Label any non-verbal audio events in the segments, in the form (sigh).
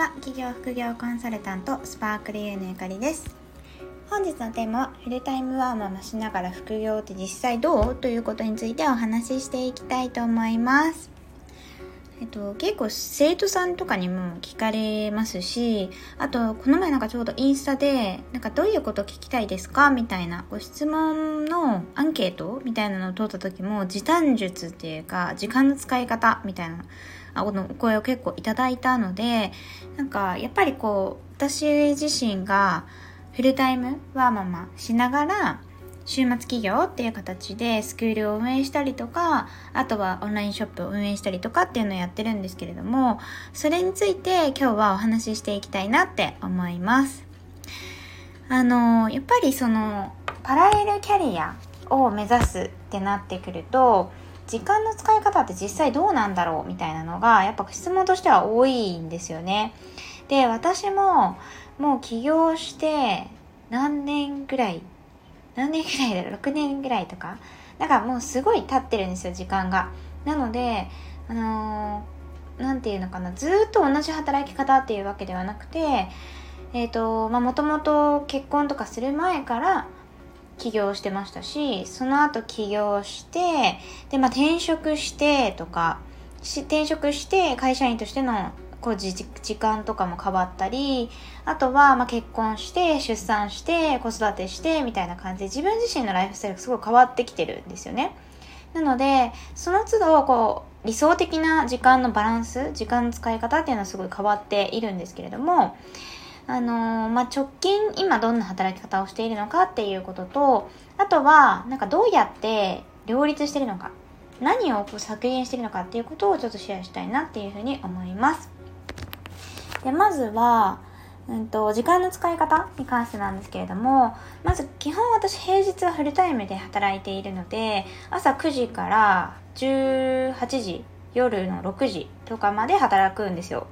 は企業副業コンサルタントスパークルユーのゆかりです。本日のテーマはフルタイムワーママしながら副業って実際どう？ということについてお話ししていきたいと思います。えっと、結構生徒さんとかにも聞かれますし、あと、この前なんかちょうどインスタで、なんかどういうこと聞きたいですか？みたいなご質問のアンケートみたいなのを取った時も、時短術っていうか、時間の使い方みたいなあのお声を結構いただいたので、なんかやっぱりこう、私自身がフルタイムワーママしながら、週末企業っていう形でスクールを運営したりとか、あとはオンラインショップを運営したりとかっていうのをやってるんですけれども、それについて今日はお話ししていきたいなって思います。あの、やっぱりその、パラレルキャリアを目指すってなってくると、時間の使い方って実際どうなんだろうみたいなのが、やっぱ質問としては多いんですよね。で、私ももう起業して何年ぐらい何年ぐらいだろう ?6 年ぐらいとか。だからもうすごい経ってるんですよ、時間が。なので、あのー、ていうのかな、ずっと同じ働き方っていうわけではなくて、えっ、ー、と、まあ、もともと結婚とかする前から起業してましたし、その後起業して、で、まあ、転職してとか、転職して会社員としてのこう時間とかも変わったり、あとはま結婚して、出産して、子育てしてみたいな感じで自分自身のライフスタイルがすごい変わってきてるんですよね。なので、その都度こう理想的な時間のバランス、時間の使い方っていうのはすごい変わっているんですけれども、あのー、まあ、直近今どんな働き方をしているのかっていうことと、あとはなんかどうやって両立してるのか、何をこう削減してるのかっていうことをちょっとシェアしたいなっていうふうに思います。でまずは、うんと、時間の使い方に関してなんですけれどもまず基本私平日はフルタイムで働いているので朝9時から18時夜の6時とかまで働くんですよ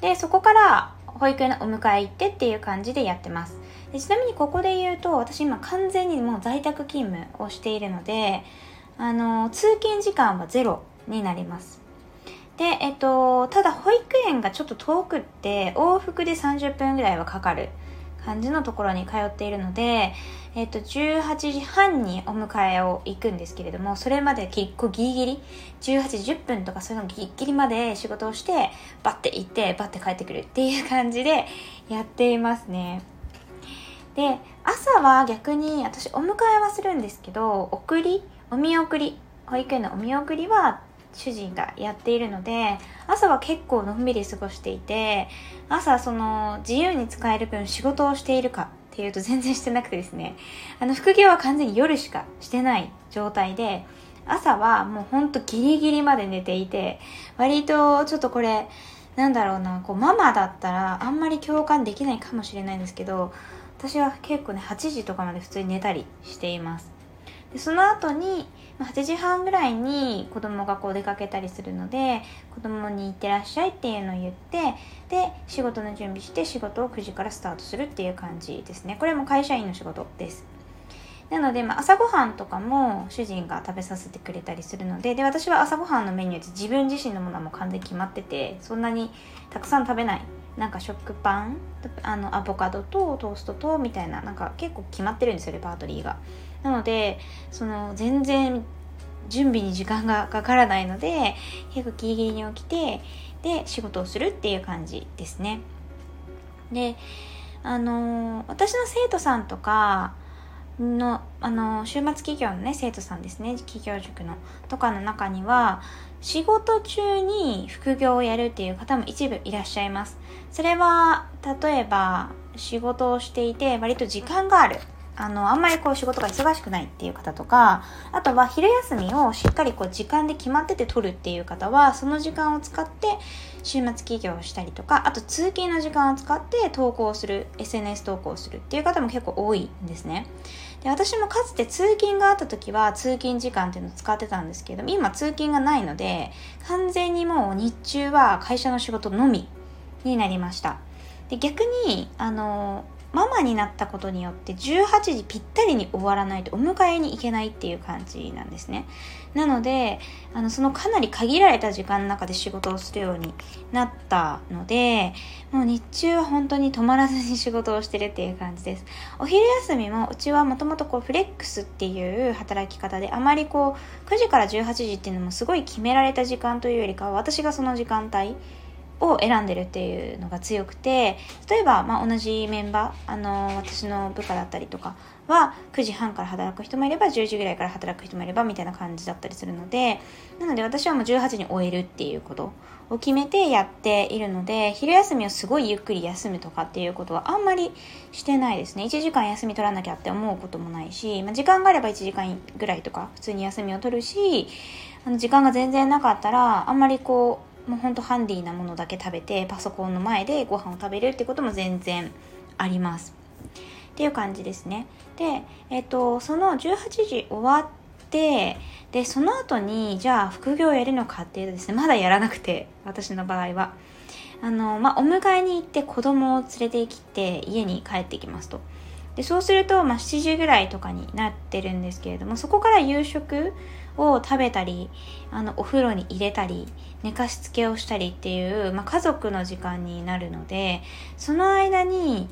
でそこから保育園のお迎え行ってっていう感じでやってます。でちなみにここで言うと私今完全にもう在宅勤務をしているのであの通勤時間はゼロになります。で、えっと、ただ保育園がちょっと遠くって往復で30分ぐらいはかかる。感じのところに通っているので、えっと、18時半にお迎えを行くんですけれども、それまで結構ギリギリ、18時10分とかそういうのギリギリまで仕事をして、バッて行って、バッて帰ってくるっていう感じで (laughs) やっていますね。で、朝は逆に私お迎えはするんですけど、送り、お見送り、保育園のお見送りは主人がやっているので朝は結構のんびり過ごしていて朝その自由に使える分仕事をしているかっていうと全然してなくてですね。あの副業は完全に夜しかしてない状態で朝はもうほんとギリギリまで寝ていて割とちょっとこれなんだろうなこうママだったらあんまり共感できないかもしれないんですけど私は結構ね8時とかまで普通に寝たりしています。でその後に8時半ぐらいに子供がこう出かけたりするので子供に行ってらっしゃいっていうのを言ってで仕事の準備して仕事を9時からスタートするっていう感じですね。これも会社員の仕事です。なので、まあ、朝ごはんとかも主人が食べさせてくれたりするのでで私は朝ごはんのメニューって自分自身のものはもう完全に決まっててそんなにたくさん食べないなんか食パンあのアボカドとトーストとみたいななんか結構決まってるんですよレパートリーが。なのでその全然準備に時間がかからないので結構ギリギリに起きてで仕事をするっていう感じですねであの私の生徒さんとかの、あの、週末企業のね、生徒さんですね、企業塾の、とかの中には、仕事中に副業をやるっていう方も一部いらっしゃいます。それは、例えば、仕事をしていて、割と時間がある。あの、あんまりこう仕事が忙しくないっていう方とか、あとは昼休みをしっかりこう時間で決まってて取るっていう方は、その時間を使って週末企業をしたりとか、あと通勤の時間を使って投稿する、SNS 投稿するっていう方も結構多いんですね。で、私もかつて通勤があった時は通勤時間っていうのを使ってたんですけど、今通勤がないので、完全にもう日中は会社の仕事のみになりました。で、逆に、あの、ママになったことによって18時ぴったりに終わらないとお迎えに行けないっていう感じなんですね。なので、あの、そのかなり限られた時間の中で仕事をするようになったので、もう日中は本当に止まらずに仕事をしてるっていう感じです。お昼休みもうちはもともとこうフレックスっていう働き方で、あまりこう9時から18時っていうのもすごい決められた時間というよりかは私がその時間帯、を選んでるっていうのが強くて例えば、まあ、同じメンバーあの私の部下だったりとかは9時半から働く人もいれば10時ぐらいから働く人もいればみたいな感じだったりするのでなので私はもう18時に終えるっていうことを決めてやっているので昼休みをすごいゆっくり休むとかっていうことはあんまりしてないですね。1時間休み取らなきゃって思うこともないし、まあ、時間があれば1時間ぐらいとか普通に休みを取るしあの時間が全然なかったらあんまりこうもうほんとハンディなものだけ食べてパソコンの前でご飯を食べるってことも全然あります。っていう感じですね。でえっ、とその18時終わってでその後にじゃあ副業やるのかっていうとですねまだやらなくて私の場合は。あのまあお迎えに行って子供を連れてきて家に帰ってきますと。でそうすると、まあ、7時ぐらいとかになってるんですけれどもそこから夕食を食べたりあのお風呂に入れたり寝かしつけをしたりっていう、まあ、家族の時間になるのでその間に、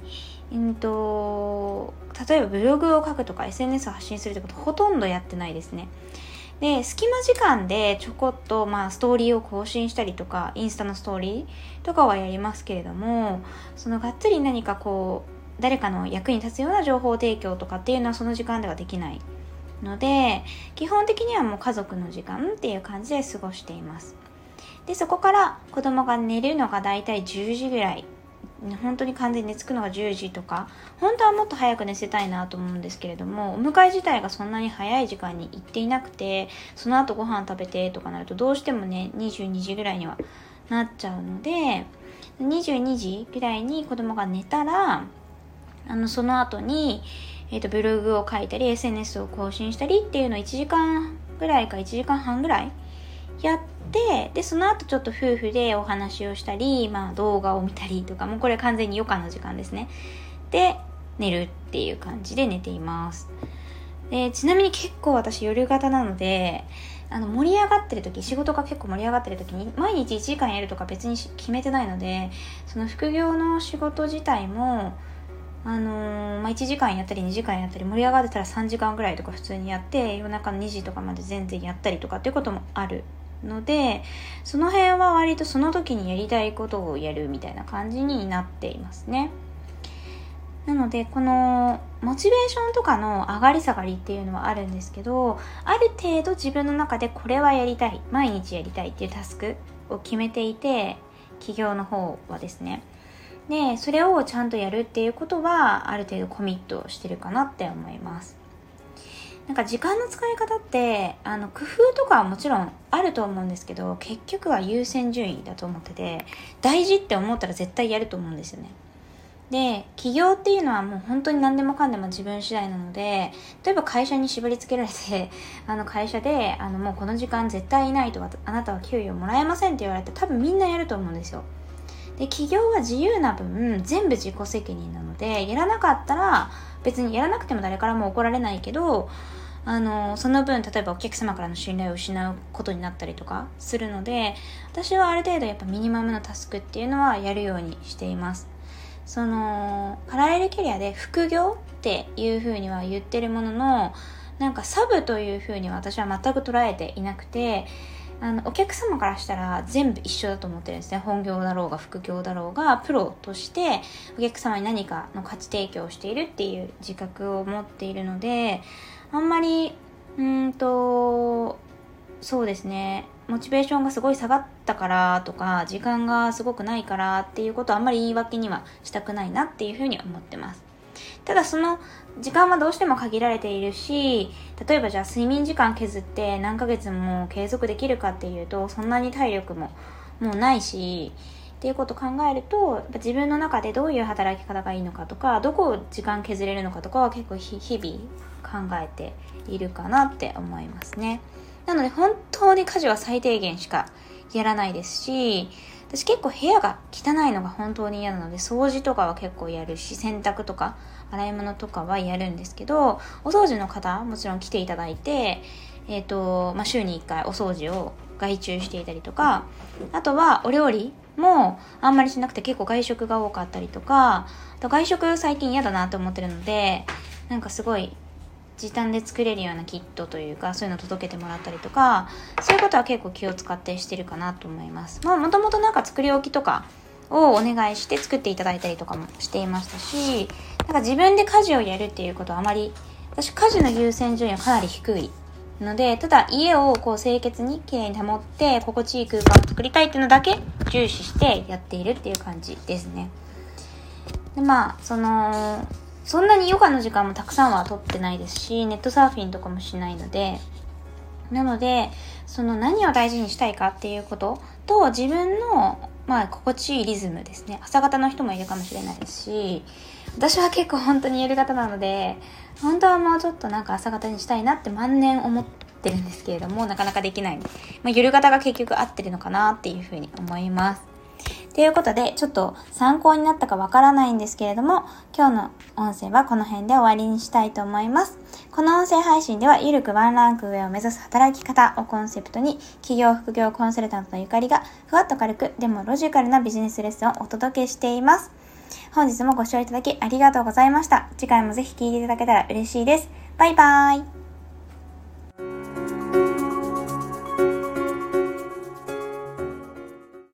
うんと、例えばブログを書くとか SNS を発信するってことほとんどやってないですね。で隙間時間でちょこっと、まあ、ストーリーを更新したりとかインスタのストーリーとかはやりますけれどもそのがっつり何かこう誰かの役に立つような情報提供とかっていうのはその時間ではできないので基本的にはもう家族の時間っていう感じで過ごしています。でそこから子供が寝るのがだいたい10時ぐらい。本当に完全に寝つくのが10時とか本当はもっと早く寝せたいなと思うんですけれどもお迎え自体がそんなに早い時間に行っていなくてその後ご飯食べてとかなるとどうしてもね22時ぐらいにはなっちゃうので22時ぐらいに子供が寝たらあのその後にえーと、ブログを書いたり SNS を更新したりっていうのを1時間ぐらいか1時間半ぐらいやってでその後ちょっと夫婦でお話をしたり、まあ、動画を見たりとかもうこれ完全に余暇の時間ですね。で寝るっていう感じで寝ています。でちなみに結構私夜型なのであの盛り上がってる時仕事が結構盛り上がってる時に毎日1時間やるとか別に決めてないのでその副業の仕事自体もあのー、まあ、1時間やったり2時間やったり盛り上がってたら3時間ぐらいとか普通にやって夜中の2時とかまで全然やったりとかっていうこともあるのでその辺は割とその時にやりたいことをやるみたいな感じになっていますね。なのでこのモチベーションとかの上がり下がりっていうのはあるんですけどある程度自分の中でこれはやりたい毎日やりたいっていうタスクを決めていて企業の方はですね。でそれをちゃんとやるっていうことはある程度コミットしてるかなって思います。なんか時間の使い方ってあの工夫とかはもちろんあると思うんですけど結局は優先順位だと思ってて大事って思ったら絶対やると思うんですよね。で起業っていうのはもう本当に何でもかんでも自分次第なので例えば会社に縛り付けられて (laughs) あの会社であのもうこの時間絶対いないとあなたは給与もらえませんって言われて多分みんなやると思うんですよ。で企業は自由な分全部自己責任なのでやらなかったら別にやらなくても誰からも怒られないけどあのその分例えばお客様からの信頼を失うことになったりとかするので私はある程度やっぱミニマムのタスクっていうのはやるようにしています。そのパラレルキャリアで副業っていうふうには言ってるもののなんかサブというふうには私は全く捉えていなくてあのお客様からしたら全部一緒だと思ってるんですね。本業だろうが副業だろうがプロとしてお客様に何かの価値提供をしているっていう自覚を持っているのであんまりうんとそうですね。モチベーションがすごい下がったからとか時間がすごくないからっていうことはあんまり言い訳にはしたくないなっていうふうに思ってます。ただその時間はどうしても限られているし例えばじゃあ睡眠時間削って何ヶ月も継続できるかっていうとそんなに体力ももうないしっていうことを考えると自分の中でどういう働き方がいいのかとかどこを時間削れるのかとかは結構日々考えているかなって思いますね。なので本当に家事は最低限しかやらないですし私結構部屋が汚いのが本当に嫌なので掃除とかは結構やるし洗濯とか洗い物とかはやるんですけどお掃除の方もちろん来ていただいて、えーとまあ、週に1回お掃除を外注していたりとかあとはお料理もあんまりしなくて結構外食が多かったりとか外食最近嫌だなと思ってるのでなんかすごい時短で作れるようなキットというかそういうの届けてもらったりとかそういうことは結構気を使ってしてるかなと思います。まあもともとなんか作り置きとかをお願いして作っていただいたりとかもしていましたしなんか自分で家事をやるっていうことはあまり私家事の優先順位はかなり低いのでただ家をこう清潔にきれいに保って心地いい空間を作りたいっていうのだけ重視してやっているっていう感じですね。でまあそのそんなにヨガの時間もたくさんは取ってないですしネットサーフィンとかもしないので。なのでその何を大事にしたいかっていうことと自分のまあ心地いいリズムですね。朝方の人もいるかもしれないですし私は結構本当にやる方なので本当はもうちょっとなんか朝方にしたいなって万年思ってるんですけれどもなかなかできない、まあ、夜型が結局合ってるのかなっていうふうに思います。ということで、ちょっと参考になったかわからないんですけれども、今日の音声はこの辺で終わりにしたいと思います。この音声配信では、ゆるくワンランク上を目指す働き方をコンセプトに、企業副業コンサルタントのゆかりが、ふわっと軽く、でもロジカルなビジネスレッスンをお届けしています。本日もご視聴いただきありがとうございました。次回もぜひ聴いていただけたら嬉しいです。バイバーイ。